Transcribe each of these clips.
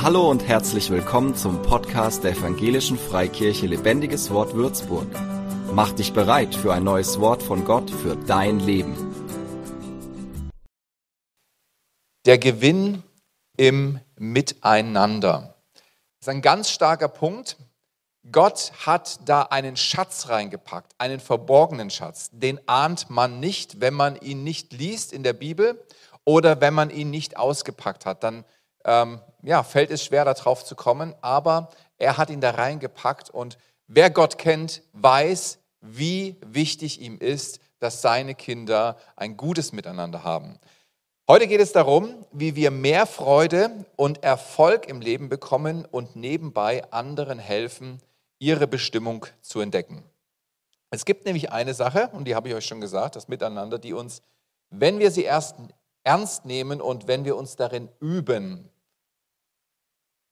Hallo und herzlich willkommen zum Podcast der Evangelischen Freikirche Lebendiges Wort Würzburg. Mach dich bereit für ein neues Wort von Gott für dein Leben. Der Gewinn im Miteinander. Das ist ein ganz starker Punkt. Gott hat da einen Schatz reingepackt, einen verborgenen Schatz. Den ahnt man nicht, wenn man ihn nicht liest in der Bibel oder wenn man ihn nicht ausgepackt hat. Dann ähm, ja, fällt es schwer, darauf zu kommen, aber er hat ihn da reingepackt und wer Gott kennt, weiß, wie wichtig ihm ist, dass seine Kinder ein gutes Miteinander haben. Heute geht es darum, wie wir mehr Freude und Erfolg im Leben bekommen und nebenbei anderen helfen, ihre Bestimmung zu entdecken. Es gibt nämlich eine Sache, und die habe ich euch schon gesagt, das Miteinander, die uns, wenn wir sie erst ernst nehmen und wenn wir uns darin üben,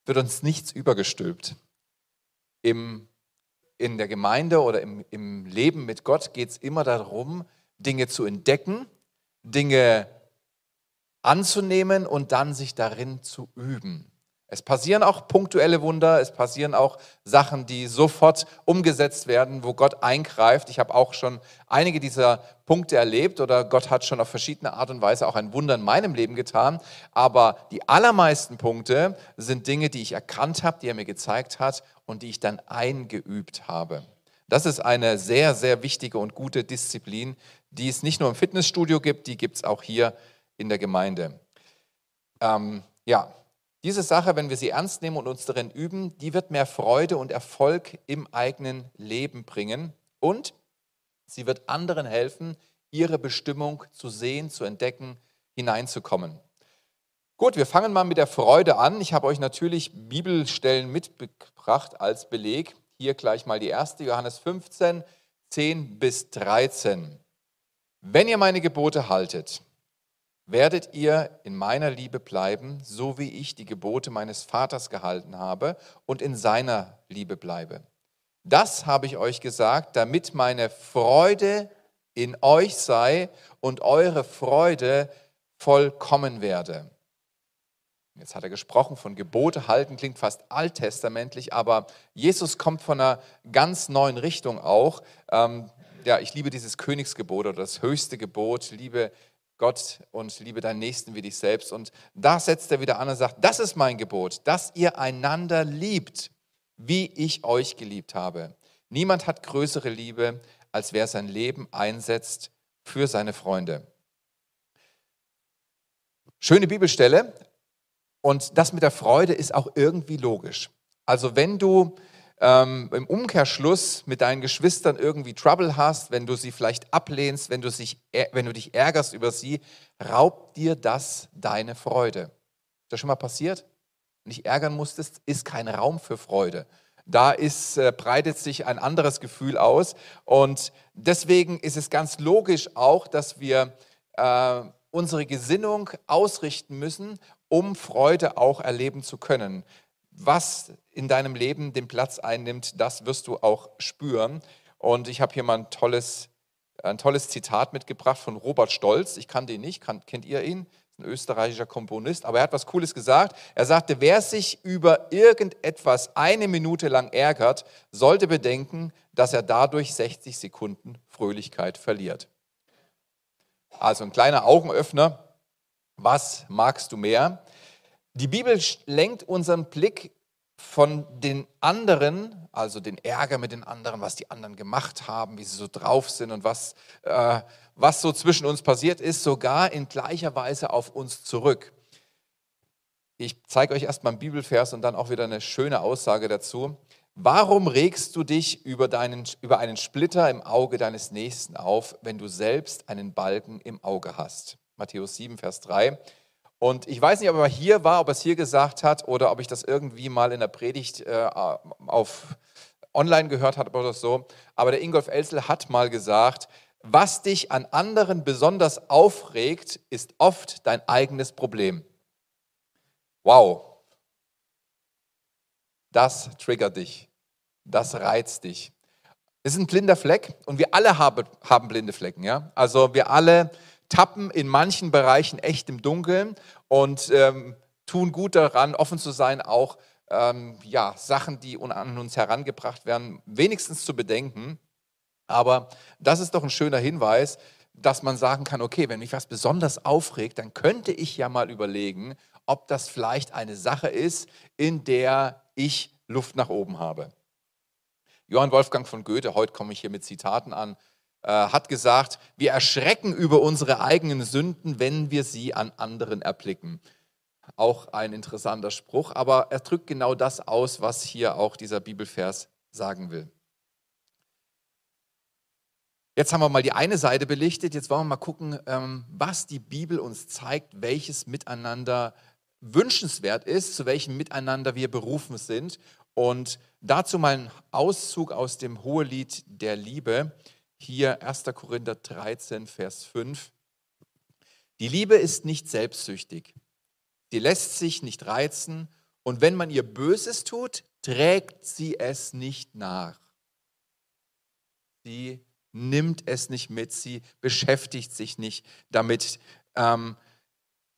wird uns nichts übergestülpt. Im, in der Gemeinde oder im, im Leben mit Gott geht es immer darum, Dinge zu entdecken, Dinge anzunehmen und dann sich darin zu üben. Es passieren auch punktuelle Wunder, es passieren auch Sachen, die sofort umgesetzt werden, wo Gott eingreift. Ich habe auch schon einige dieser Punkte erlebt oder Gott hat schon auf verschiedene Art und Weise auch ein Wunder in meinem Leben getan. Aber die allermeisten Punkte sind Dinge, die ich erkannt habe, die er mir gezeigt hat und die ich dann eingeübt habe. Das ist eine sehr, sehr wichtige und gute Disziplin, die es nicht nur im Fitnessstudio gibt, die gibt es auch hier in der Gemeinde. Ähm, ja, diese Sache, wenn wir sie ernst nehmen und uns darin üben, die wird mehr Freude und Erfolg im eigenen Leben bringen und sie wird anderen helfen, ihre Bestimmung zu sehen, zu entdecken, hineinzukommen. Gut, wir fangen mal mit der Freude an. Ich habe euch natürlich Bibelstellen mitgebracht als Beleg. Hier gleich mal die erste, Johannes 15, 10 bis 13. Wenn ihr meine Gebote haltet, werdet ihr in meiner Liebe bleiben, so wie ich die Gebote meines Vaters gehalten habe und in seiner Liebe bleibe. Das habe ich euch gesagt, damit meine Freude in euch sei und eure Freude vollkommen werde. Jetzt hat er gesprochen von Gebote halten, klingt fast alttestamentlich, aber Jesus kommt von einer ganz neuen Richtung auch. Ähm, ja, ich liebe dieses Königsgebot oder das höchste Gebot, liebe Gott und liebe deinen Nächsten wie dich selbst. Und da setzt er wieder an und sagt, das ist mein Gebot, dass ihr einander liebt, wie ich euch geliebt habe. Niemand hat größere Liebe, als wer sein Leben einsetzt für seine Freunde. Schöne Bibelstelle. Und das mit der Freude ist auch irgendwie logisch. Also wenn du ähm, im Umkehrschluss mit deinen Geschwistern irgendwie Trouble hast, wenn du sie vielleicht ablehnst, wenn du, sich, wenn du dich ärgerst über sie, raubt dir das deine Freude. Ist das schon mal passiert? Wenn dich ärgern musstest, ist kein Raum für Freude. Da ist, äh, breitet sich ein anderes Gefühl aus. Und deswegen ist es ganz logisch auch, dass wir äh, unsere Gesinnung ausrichten müssen, um Freude auch erleben zu können was in deinem Leben den Platz einnimmt, das wirst du auch spüren. Und ich habe hier mal ein tolles, ein tolles Zitat mitgebracht von Robert Stolz. Ich kannte ihn nicht, kann, kennt ihr ihn? Ein österreichischer Komponist, aber er hat was Cooles gesagt. Er sagte, wer sich über irgendetwas eine Minute lang ärgert, sollte bedenken, dass er dadurch 60 Sekunden Fröhlichkeit verliert. Also ein kleiner Augenöffner. Was magst du mehr? Die Bibel lenkt unseren Blick von den anderen, also den Ärger mit den anderen, was die anderen gemacht haben, wie sie so drauf sind und was, äh, was so zwischen uns passiert ist, sogar in gleicher Weise auf uns zurück. Ich zeige euch erstmal einen Bibelvers und dann auch wieder eine schöne Aussage dazu. Warum regst du dich über, deinen, über einen Splitter im Auge deines Nächsten auf, wenn du selbst einen Balken im Auge hast? Matthäus 7, Vers 3. Und ich weiß nicht, ob er hier war, ob er es hier gesagt hat oder ob ich das irgendwie mal in der Predigt äh, auf online gehört habe oder so. Aber der Ingolf Elsel hat mal gesagt, was dich an anderen besonders aufregt, ist oft dein eigenes Problem. Wow. Das triggert dich. Das reizt dich. Es ist ein blinder Fleck und wir alle haben, haben blinde Flecken. Ja? Also wir alle tappen in manchen Bereichen echt im Dunkeln und ähm, tun gut daran, offen zu sein, auch ähm, ja, Sachen, die an uns herangebracht werden, wenigstens zu bedenken. Aber das ist doch ein schöner Hinweis, dass man sagen kann, okay, wenn mich was besonders aufregt, dann könnte ich ja mal überlegen, ob das vielleicht eine Sache ist, in der ich Luft nach oben habe. Johann Wolfgang von Goethe, heute komme ich hier mit Zitaten an, äh, hat gesagt, wir erschrecken über unsere eigenen Sünden, wenn wir sie an anderen erblicken. Auch ein interessanter Spruch, aber er drückt genau das aus, was hier auch dieser Bibelvers sagen will. Jetzt haben wir mal die eine Seite belichtet, jetzt wollen wir mal gucken, ähm, was die Bibel uns zeigt, welches Miteinander wünschenswert ist, zu welchem Miteinander wir berufen sind. Und dazu mal ein Auszug aus dem Hohelied der Liebe, hier 1. Korinther 13, Vers 5. Die Liebe ist nicht selbstsüchtig, sie lässt sich nicht reizen und wenn man ihr Böses tut, trägt sie es nicht nach. Sie nimmt es nicht mit, sie beschäftigt sich nicht damit. Ähm,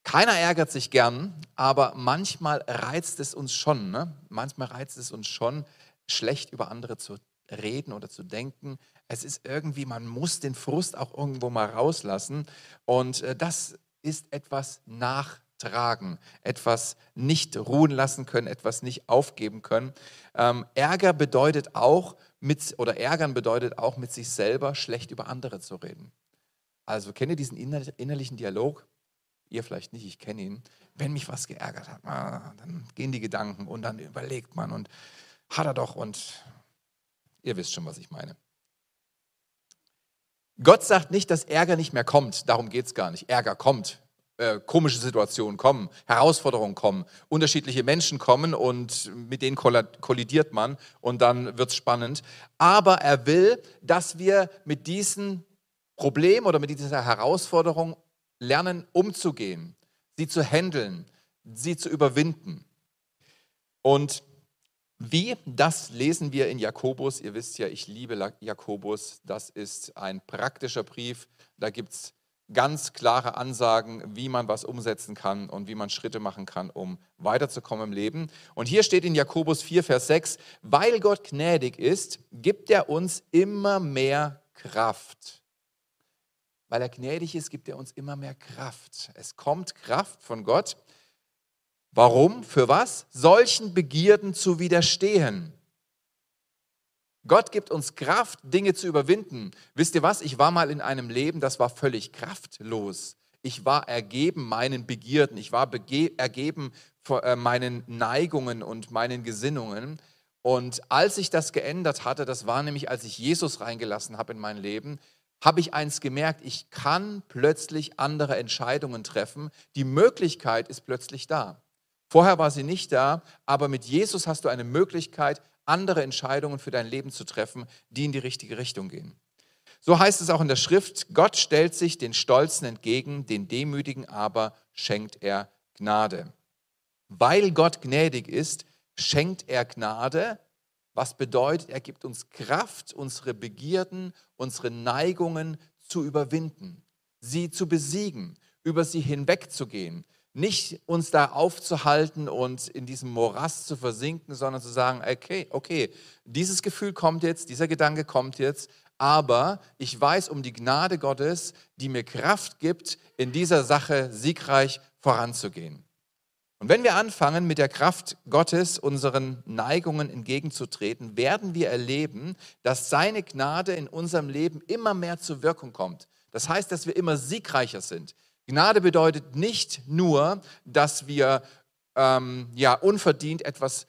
keiner ärgert sich gern, aber manchmal reizt es uns schon. Ne? Manchmal reizt es uns schon, schlecht über andere zu reden oder zu denken. Es ist irgendwie, man muss den Frust auch irgendwo mal rauslassen. Und äh, das ist etwas nachtragen, etwas nicht ruhen lassen können, etwas nicht aufgeben können. Ähm, Ärger bedeutet auch, mit, oder ärgern bedeutet auch, mit sich selber schlecht über andere zu reden. Also kennt ihr diesen innerlichen Dialog? Ihr vielleicht nicht, ich kenne ihn. Wenn mich was geärgert hat, ah, dann gehen die Gedanken und dann überlegt man und hat er doch und ihr wisst schon, was ich meine. Gott sagt nicht, dass Ärger nicht mehr kommt. Darum geht es gar nicht. Ärger kommt. Äh, komische Situationen kommen, Herausforderungen kommen, unterschiedliche Menschen kommen und mit denen kollidiert man und dann wird es spannend. Aber er will, dass wir mit diesen Problemen oder mit dieser Herausforderung lernen umzugehen, sie zu handeln, sie zu überwinden. Und wie, das lesen wir in Jakobus. Ihr wisst ja, ich liebe Jakobus. Das ist ein praktischer Brief. Da gibt es ganz klare Ansagen, wie man was umsetzen kann und wie man Schritte machen kann, um weiterzukommen im Leben. Und hier steht in Jakobus 4, Vers 6, weil Gott gnädig ist, gibt er uns immer mehr Kraft. Weil er gnädig ist, gibt er uns immer mehr Kraft. Es kommt Kraft von Gott. Warum? Für was? Solchen Begierden zu widerstehen. Gott gibt uns Kraft, Dinge zu überwinden. Wisst ihr was? Ich war mal in einem Leben, das war völlig kraftlos. Ich war ergeben meinen Begierden. Ich war ergeben äh, meinen Neigungen und meinen Gesinnungen. Und als ich das geändert hatte, das war nämlich, als ich Jesus reingelassen habe in mein Leben, habe ich eins gemerkt, ich kann plötzlich andere Entscheidungen treffen. Die Möglichkeit ist plötzlich da. Vorher war sie nicht da, aber mit Jesus hast du eine Möglichkeit, andere Entscheidungen für dein Leben zu treffen, die in die richtige Richtung gehen. So heißt es auch in der Schrift, Gott stellt sich den Stolzen entgegen, den Demütigen aber schenkt er Gnade. Weil Gott gnädig ist, schenkt er Gnade, was bedeutet, er gibt uns Kraft, unsere Begierden, unsere Neigungen zu überwinden, sie zu besiegen, über sie hinwegzugehen, nicht uns da aufzuhalten und in diesem Morast zu versinken, sondern zu sagen, okay, okay, dieses Gefühl kommt jetzt, dieser Gedanke kommt jetzt, aber ich weiß um die Gnade Gottes, die mir Kraft gibt, in dieser Sache siegreich voranzugehen. Und wenn wir anfangen, mit der Kraft Gottes unseren Neigungen entgegenzutreten, werden wir erleben, dass seine Gnade in unserem Leben immer mehr zur Wirkung kommt. Das heißt, dass wir immer siegreicher sind. Gnade bedeutet nicht nur, dass wir ähm, ja, unverdient etwas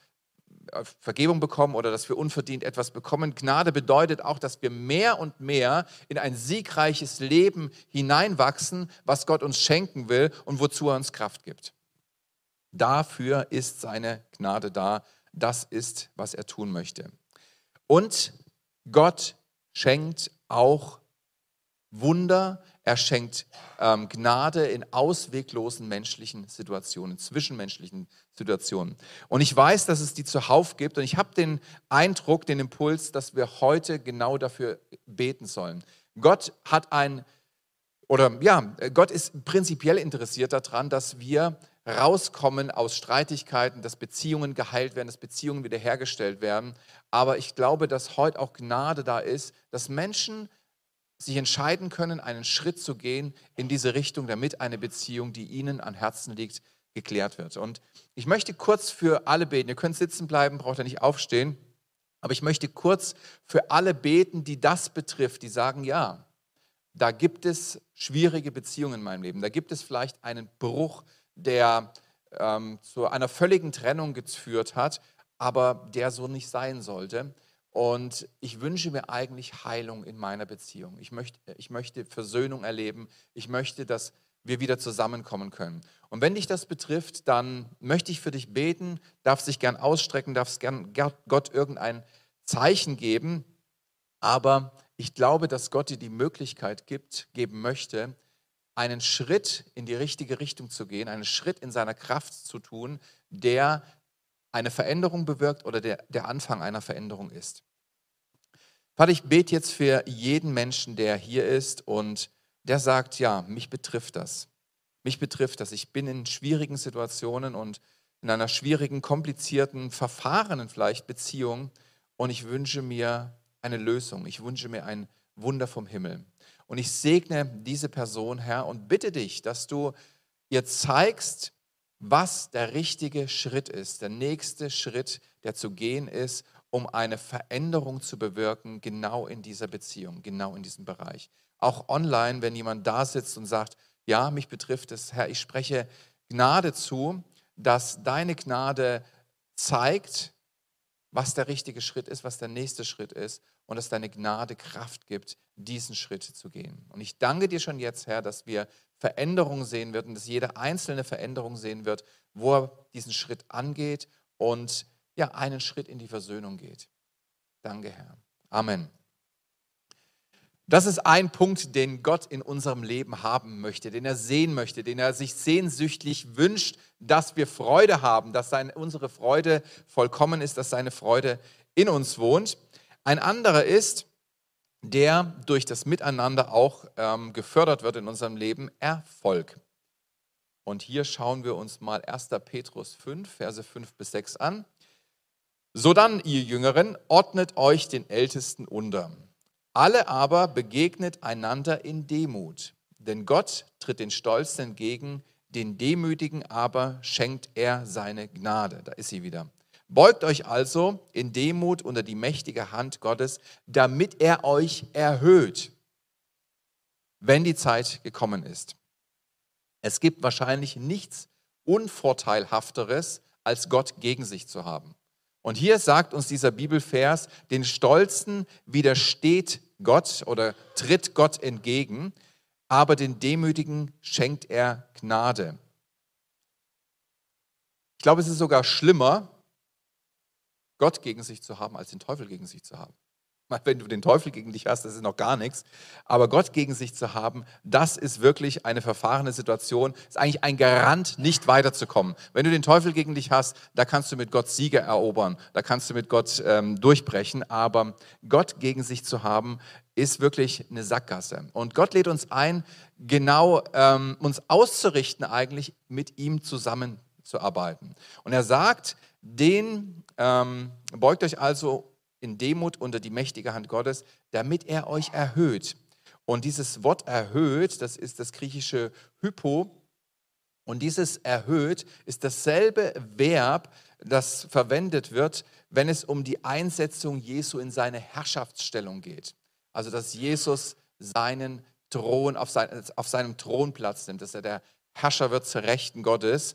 äh, Vergebung bekommen oder dass wir unverdient etwas bekommen. Gnade bedeutet auch, dass wir mehr und mehr in ein siegreiches Leben hineinwachsen, was Gott uns schenken will und wozu er uns Kraft gibt. Dafür ist seine Gnade da. Das ist, was er tun möchte. Und Gott schenkt auch Wunder, er schenkt ähm, Gnade in ausweglosen menschlichen Situationen, zwischenmenschlichen Situationen. Und ich weiß, dass es die zuhauf gibt und ich habe den Eindruck, den Impuls, dass wir heute genau dafür beten sollen. Gott hat ein, oder ja, Gott ist prinzipiell interessiert daran, dass wir rauskommen aus Streitigkeiten, dass Beziehungen geheilt werden, dass Beziehungen wiederhergestellt werden. Aber ich glaube, dass heute auch Gnade da ist, dass Menschen sich entscheiden können, einen Schritt zu gehen in diese Richtung, damit eine Beziehung, die ihnen an Herzen liegt, geklärt wird. Und ich möchte kurz für alle beten. Ihr könnt sitzen bleiben, braucht ihr nicht aufstehen. Aber ich möchte kurz für alle beten, die das betrifft, die sagen, ja, da gibt es schwierige Beziehungen in meinem Leben. Da gibt es vielleicht einen Bruch, der ähm, zu einer völligen Trennung geführt hat, aber der so nicht sein sollte. Und ich wünsche mir eigentlich Heilung in meiner Beziehung. Ich möchte, ich möchte Versöhnung erleben. Ich möchte, dass wir wieder zusammenkommen können. Und wenn dich das betrifft, dann möchte ich für dich beten, darfst dich gern ausstrecken, darfst gern Gott irgendein Zeichen geben. Aber ich glaube, dass Gott dir die Möglichkeit gibt, geben möchte, einen Schritt in die richtige Richtung zu gehen, einen Schritt in seiner Kraft zu tun, der eine Veränderung bewirkt oder der, der Anfang einer Veränderung ist. Vater, ich bete jetzt für jeden Menschen, der hier ist und der sagt, ja, mich betrifft das. Mich betrifft das. Ich bin in schwierigen Situationen und in einer schwierigen, komplizierten, verfahrenen vielleicht Beziehung und ich wünsche mir eine Lösung. Ich wünsche mir ein Wunder vom Himmel. Und ich segne diese Person, Herr, und bitte dich, dass du ihr zeigst, was der richtige Schritt ist, der nächste Schritt, der zu gehen ist, um eine Veränderung zu bewirken, genau in dieser Beziehung, genau in diesem Bereich. Auch online, wenn jemand da sitzt und sagt, ja, mich betrifft es, Herr, ich spreche Gnade zu, dass deine Gnade zeigt, was der richtige Schritt ist, was der nächste Schritt ist und dass deine Gnade Kraft gibt, diesen Schritt zu gehen. Und ich danke dir schon jetzt, Herr, dass wir Veränderung sehen wird und dass jeder einzelne Veränderung sehen wird, wo er diesen Schritt angeht und ja, einen Schritt in die Versöhnung geht. Danke, Herr. Amen. Das ist ein Punkt, den Gott in unserem Leben haben möchte, den er sehen möchte, den er sich sehnsüchtig wünscht, dass wir Freude haben, dass seine, unsere Freude vollkommen ist, dass seine Freude in uns wohnt. Ein anderer ist, der durch das Miteinander auch ähm, gefördert wird in unserem Leben, Erfolg. Und hier schauen wir uns mal 1. Petrus 5, Verse 5 bis 6 an. So dann, ihr Jüngeren, ordnet euch den Ältesten unter. Alle aber begegnet einander in Demut, denn Gott tritt den Stolzen entgegen, den Demütigen aber schenkt er seine Gnade. Da ist sie wieder. Beugt euch also in Demut unter die mächtige Hand Gottes, damit er euch erhöht, wenn die Zeit gekommen ist. Es gibt wahrscheinlich nichts Unvorteilhafteres, als Gott gegen sich zu haben. Und hier sagt uns dieser Bibelvers, den Stolzen widersteht Gott oder tritt Gott entgegen, aber den Demütigen schenkt er Gnade. Ich glaube, es ist sogar schlimmer, Gott gegen sich zu haben, als den Teufel gegen sich zu haben. Wenn du den Teufel gegen dich hast, das ist noch gar nichts. Aber Gott gegen sich zu haben, das ist wirklich eine verfahrene Situation. Ist eigentlich ein Garant, nicht weiterzukommen. Wenn du den Teufel gegen dich hast, da kannst du mit Gott Siege erobern, da kannst du mit Gott ähm, durchbrechen. Aber Gott gegen sich zu haben, ist wirklich eine Sackgasse. Und Gott lädt uns ein, genau ähm, uns auszurichten, eigentlich mit ihm zusammenzuarbeiten. Und er sagt, den ähm, beugt euch also in Demut unter die mächtige Hand Gottes, damit er euch erhöht. Und dieses Wort erhöht, das ist das griechische Hypo. Und dieses erhöht ist dasselbe Verb, das verwendet wird, wenn es um die Einsetzung Jesu in seine Herrschaftsstellung geht. Also dass Jesus seinen Thron auf, sein, auf seinem Thronplatz nimmt, dass er der Herrscher wird zur Rechten Gottes.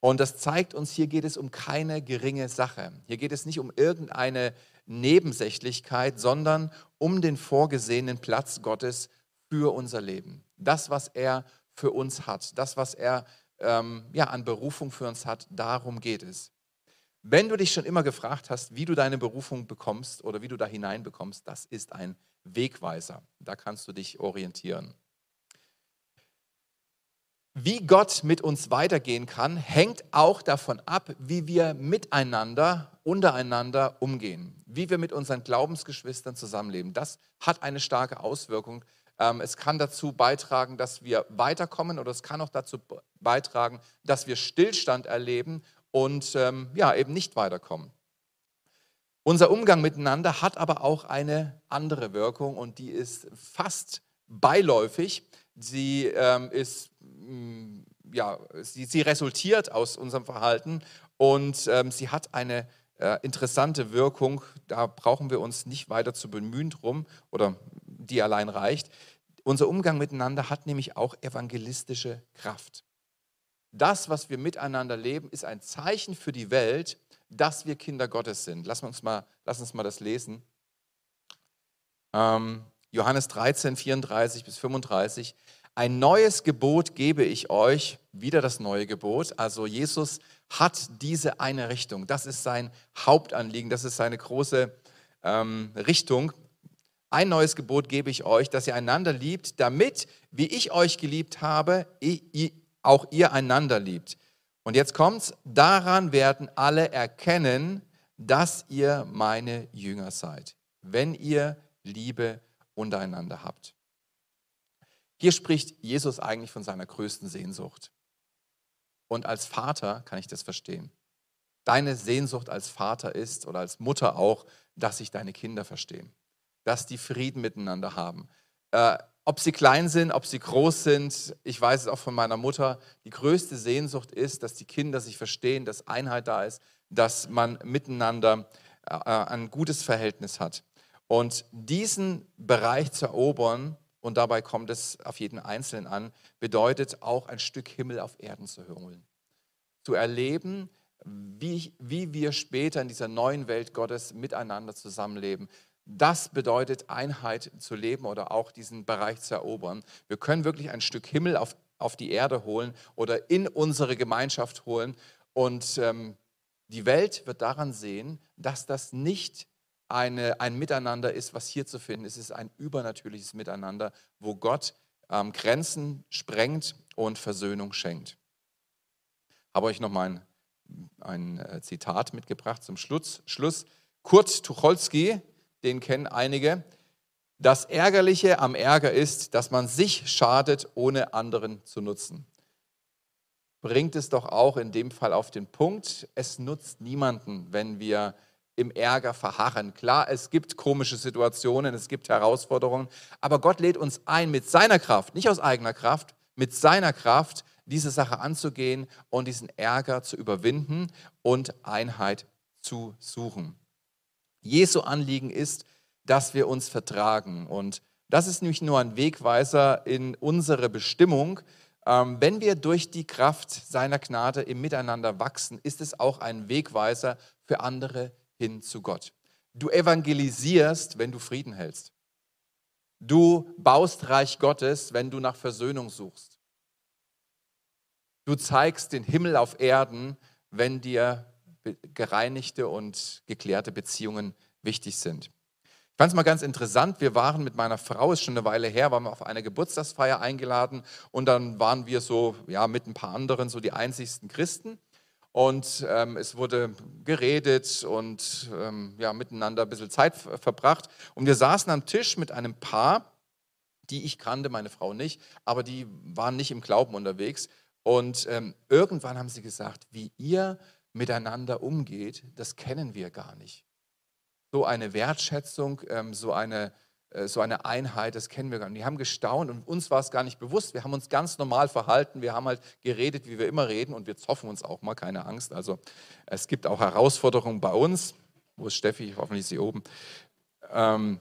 Und das zeigt uns, hier geht es um keine geringe Sache. Hier geht es nicht um irgendeine Nebensächlichkeit, sondern um den vorgesehenen Platz Gottes für unser Leben. Das, was er für uns hat, das, was er ähm, ja, an Berufung für uns hat, darum geht es. Wenn du dich schon immer gefragt hast, wie du deine Berufung bekommst oder wie du da hineinbekommst, das ist ein Wegweiser. Da kannst du dich orientieren. Wie Gott mit uns weitergehen kann, hängt auch davon ab, wie wir miteinander, untereinander umgehen, wie wir mit unseren Glaubensgeschwistern zusammenleben. Das hat eine starke Auswirkung Ähm, es kann dazu beitragen, dass wir weiterkommen oder es kann auch dazu beitragen, dass wir Stillstand erleben und ähm, ja, eben nicht weiterkommen. Unser Umgang miteinander hat aber auch eine andere Wirkung und die ist fast beiläufig. Sie ähm, ist, ja, sie, sie, resultiert aus unserem Verhalten und ähm, sie hat eine äh, interessante Wirkung. Da brauchen wir uns nicht weiter zu bemühen drum oder die allein reicht. Unser Umgang miteinander hat nämlich auch evangelistische Kraft. Das, was wir miteinander leben, ist ein Zeichen für die Welt, dass wir Kinder Gottes sind. Lass uns mal, lass uns mal das lesen. Ähm, Johannes 13, 34 bis 35. Ein neues Gebot gebe ich euch, wieder das neue Gebot. Also Jesus hat diese eine Richtung. Das ist sein Hauptanliegen, das ist seine große ähm, Richtung. Ein neues Gebot gebe ich euch, dass ihr einander liebt, damit, wie ich euch geliebt habe, auch ihr einander liebt. Und jetzt kommt's, daran werden alle erkennen, dass ihr meine Jünger seid, wenn ihr Liebe untereinander habt. Hier spricht Jesus eigentlich von seiner größten Sehnsucht. Und als Vater kann ich das verstehen. Deine Sehnsucht als Vater ist oder als Mutter auch, dass sich deine Kinder verstehen, dass die Frieden miteinander haben. Äh, ob sie klein sind, ob sie groß sind, ich weiß es auch von meiner Mutter, die größte Sehnsucht ist, dass die Kinder sich verstehen, dass Einheit da ist, dass man miteinander äh, ein gutes Verhältnis hat. Und diesen Bereich zu erobern, und dabei kommt es auf jeden Einzelnen an, bedeutet auch ein Stück Himmel auf Erden zu holen. Zu erleben, wie, wie wir später in dieser neuen Welt Gottes miteinander zusammenleben. Das bedeutet Einheit zu leben oder auch diesen Bereich zu erobern. Wir können wirklich ein Stück Himmel auf, auf die Erde holen oder in unsere Gemeinschaft holen. Und ähm, die Welt wird daran sehen, dass das nicht eine, ein Miteinander ist, was hier zu finden ist. Es ist ein übernatürliches Miteinander, wo Gott ähm, Grenzen sprengt und Versöhnung schenkt. Habe euch noch mal ein, ein äh, Zitat mitgebracht zum Schluss. Schluss. Kurt Tucholsky, den kennen einige. Das Ärgerliche am Ärger ist, dass man sich schadet, ohne anderen zu nutzen. Bringt es doch auch in dem Fall auf den Punkt, es nutzt niemanden, wenn wir im Ärger verharren. Klar, es gibt komische Situationen, es gibt Herausforderungen, aber Gott lädt uns ein, mit seiner Kraft, nicht aus eigener Kraft, mit seiner Kraft diese Sache anzugehen und diesen Ärger zu überwinden und Einheit zu suchen. Jesu Anliegen ist, dass wir uns vertragen. Und das ist nämlich nur ein Wegweiser in unsere Bestimmung. Ähm, wenn wir durch die Kraft seiner Gnade im Miteinander wachsen, ist es auch ein Wegweiser für andere hin zu Gott. Du evangelisierst, wenn du Frieden hältst. Du baust Reich Gottes, wenn du nach Versöhnung suchst. Du zeigst den Himmel auf Erden, wenn dir gereinigte und geklärte Beziehungen wichtig sind. Ich fand es mal ganz interessant. Wir waren mit meiner Frau, ist schon eine Weile her, waren wir auf eine Geburtstagsfeier eingeladen und dann waren wir so, ja, mit ein paar anderen so die einzigsten Christen. Und ähm, es wurde geredet und ähm, ja, miteinander ein bisschen Zeit verbracht. Und wir saßen am Tisch mit einem Paar, die ich kannte, meine Frau nicht, aber die waren nicht im Glauben unterwegs. Und ähm, irgendwann haben sie gesagt, wie ihr miteinander umgeht, das kennen wir gar nicht. So eine Wertschätzung, ähm, so eine so eine Einheit, das kennen wir gar nicht. Die haben gestaunt und uns war es gar nicht bewusst. Wir haben uns ganz normal verhalten. Wir haben halt geredet, wie wir immer reden und wir zoffen uns auch mal, keine Angst. Also es gibt auch Herausforderungen bei uns. Wo ist Steffi? Hoffentlich ist sie oben. Ähm,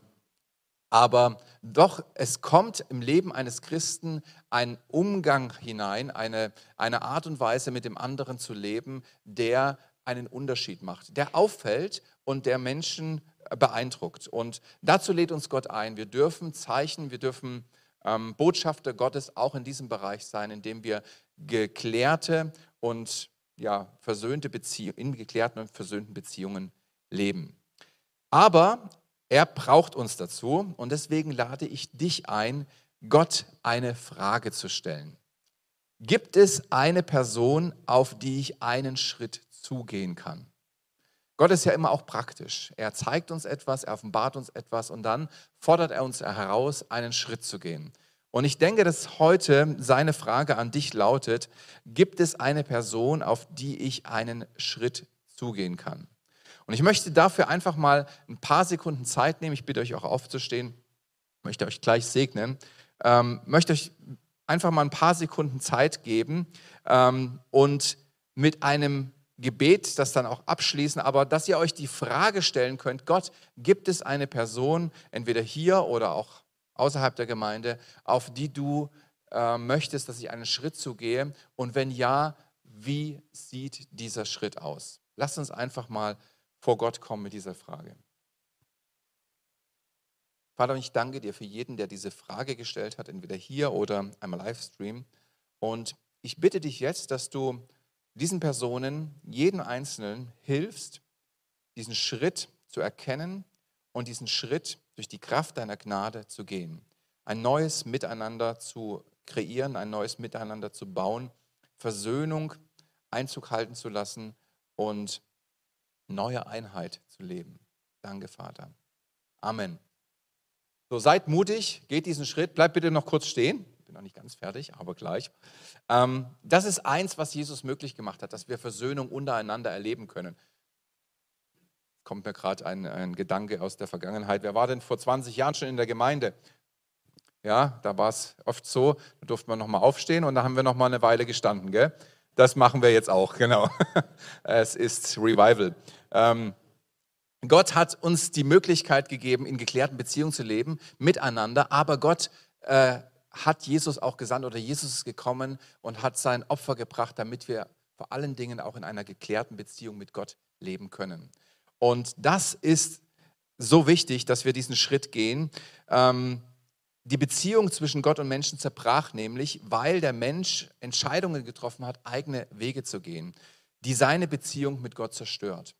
aber doch, es kommt im Leben eines Christen ein Umgang hinein, eine, eine Art und Weise, mit dem anderen zu leben, der einen Unterschied macht, der auffällt und der Menschen beeindruckt. Und dazu lädt uns Gott ein. Wir dürfen Zeichen, wir dürfen ähm, Botschafter Gottes auch in diesem Bereich sein, indem wir geklärte und ja, versöhnte Beziehungen, in geklärten und versöhnten Beziehungen leben. Aber er braucht uns dazu und deswegen lade ich dich ein, Gott eine Frage zu stellen. Gibt es eine Person, auf die ich einen Schritt zugehen kann? Gott ist ja immer auch praktisch. Er zeigt uns etwas, er offenbart uns etwas und dann fordert er uns heraus, einen Schritt zu gehen. Und ich denke, dass heute seine Frage an dich lautet, gibt es eine Person, auf die ich einen Schritt zugehen kann? Und ich möchte dafür einfach mal ein paar Sekunden Zeit nehmen. Ich bitte euch auch aufzustehen, möchte euch gleich segnen, ähm, möchte euch einfach mal ein paar Sekunden Zeit geben ähm, und mit einem Gebet das dann auch abschließen, aber dass ihr euch die Frage stellen könnt, Gott, gibt es eine Person, entweder hier oder auch außerhalb der Gemeinde, auf die du äh, möchtest, dass ich einen Schritt zugehe? Und wenn ja, wie sieht dieser Schritt aus? Lasst uns einfach mal vor Gott kommen mit dieser Frage. Vater, ich danke dir für jeden, der diese Frage gestellt hat, entweder hier oder einmal Livestream. Und ich bitte dich jetzt, dass du diesen Personen, jeden Einzelnen, hilfst, diesen Schritt zu erkennen und diesen Schritt durch die Kraft deiner Gnade zu gehen. Ein neues Miteinander zu kreieren, ein neues Miteinander zu bauen, Versöhnung Einzug halten zu lassen und neue Einheit zu leben. Danke, Vater. Amen. So, seid mutig, geht diesen Schritt, bleibt bitte noch kurz stehen bin noch nicht ganz fertig, aber gleich. Ähm, das ist eins, was Jesus möglich gemacht hat, dass wir Versöhnung untereinander erleben können. Kommt mir gerade ein, ein Gedanke aus der Vergangenheit. Wer war denn vor 20 Jahren schon in der Gemeinde? Ja, da war es oft so, da durften wir nochmal aufstehen und da haben wir nochmal eine Weile gestanden. Gell? Das machen wir jetzt auch, genau. es ist Revival. Ähm, Gott hat uns die Möglichkeit gegeben, in geklärten Beziehungen zu leben, miteinander, aber Gott äh, hat Jesus auch gesandt oder Jesus ist gekommen und hat sein Opfer gebracht, damit wir vor allen Dingen auch in einer geklärten Beziehung mit Gott leben können. Und das ist so wichtig, dass wir diesen Schritt gehen. Ähm, die Beziehung zwischen Gott und Menschen zerbrach nämlich, weil der Mensch Entscheidungen getroffen hat, eigene Wege zu gehen, die seine Beziehung mit Gott zerstört.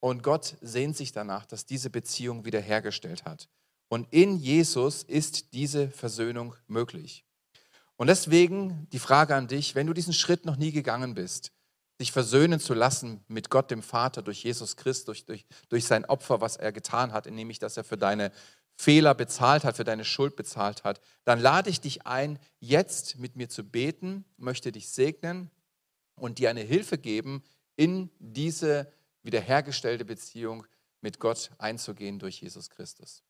Und Gott sehnt sich danach, dass diese Beziehung wiederhergestellt hat. Und in Jesus ist diese Versöhnung möglich. Und deswegen die Frage an dich, wenn du diesen Schritt noch nie gegangen bist, dich versöhnen zu lassen mit Gott dem Vater durch Jesus Christus, durch, durch, durch sein Opfer, was er getan hat, nämlich dass er für deine Fehler bezahlt hat, für deine Schuld bezahlt hat, dann lade ich dich ein, jetzt mit mir zu beten, möchte dich segnen und dir eine Hilfe geben, in diese wiederhergestellte Beziehung mit Gott einzugehen durch Jesus Christus.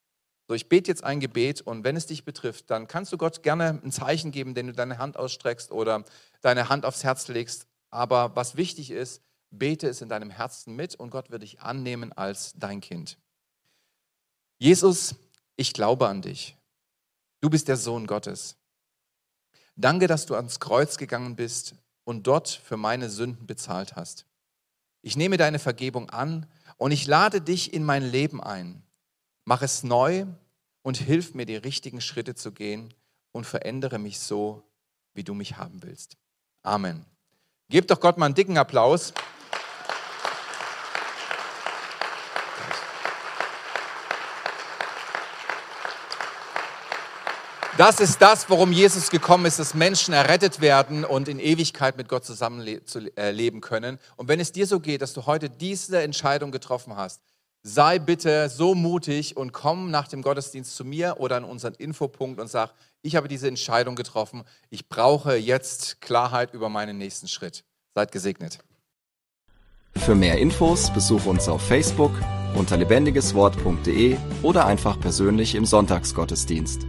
So, ich bete jetzt ein Gebet und wenn es dich betrifft, dann kannst du Gott gerne ein Zeichen geben, wenn du deine Hand ausstreckst oder deine Hand aufs Herz legst. Aber was wichtig ist, bete es in deinem Herzen mit und Gott wird dich annehmen als dein Kind. Jesus, ich glaube an dich. Du bist der Sohn Gottes. Danke, dass du ans Kreuz gegangen bist und dort für meine Sünden bezahlt hast. Ich nehme deine Vergebung an und ich lade dich in mein Leben ein. Mach es neu und hilf mir, die richtigen Schritte zu gehen und verändere mich so, wie du mich haben willst. Amen. Gebt doch Gott mal einen dicken Applaus. Das ist das, worum Jesus gekommen ist, dass Menschen errettet werden und in Ewigkeit mit Gott zusammenleben äh, können. Und wenn es dir so geht, dass du heute diese Entscheidung getroffen hast, sei bitte so mutig und komm nach dem Gottesdienst zu mir oder an unseren Infopunkt und sag, ich habe diese Entscheidung getroffen, ich brauche jetzt Klarheit über meinen nächsten Schritt. Seid gesegnet. Für mehr Infos besuche uns auf Facebook unter lebendigeswort.de oder einfach persönlich im Sonntagsgottesdienst.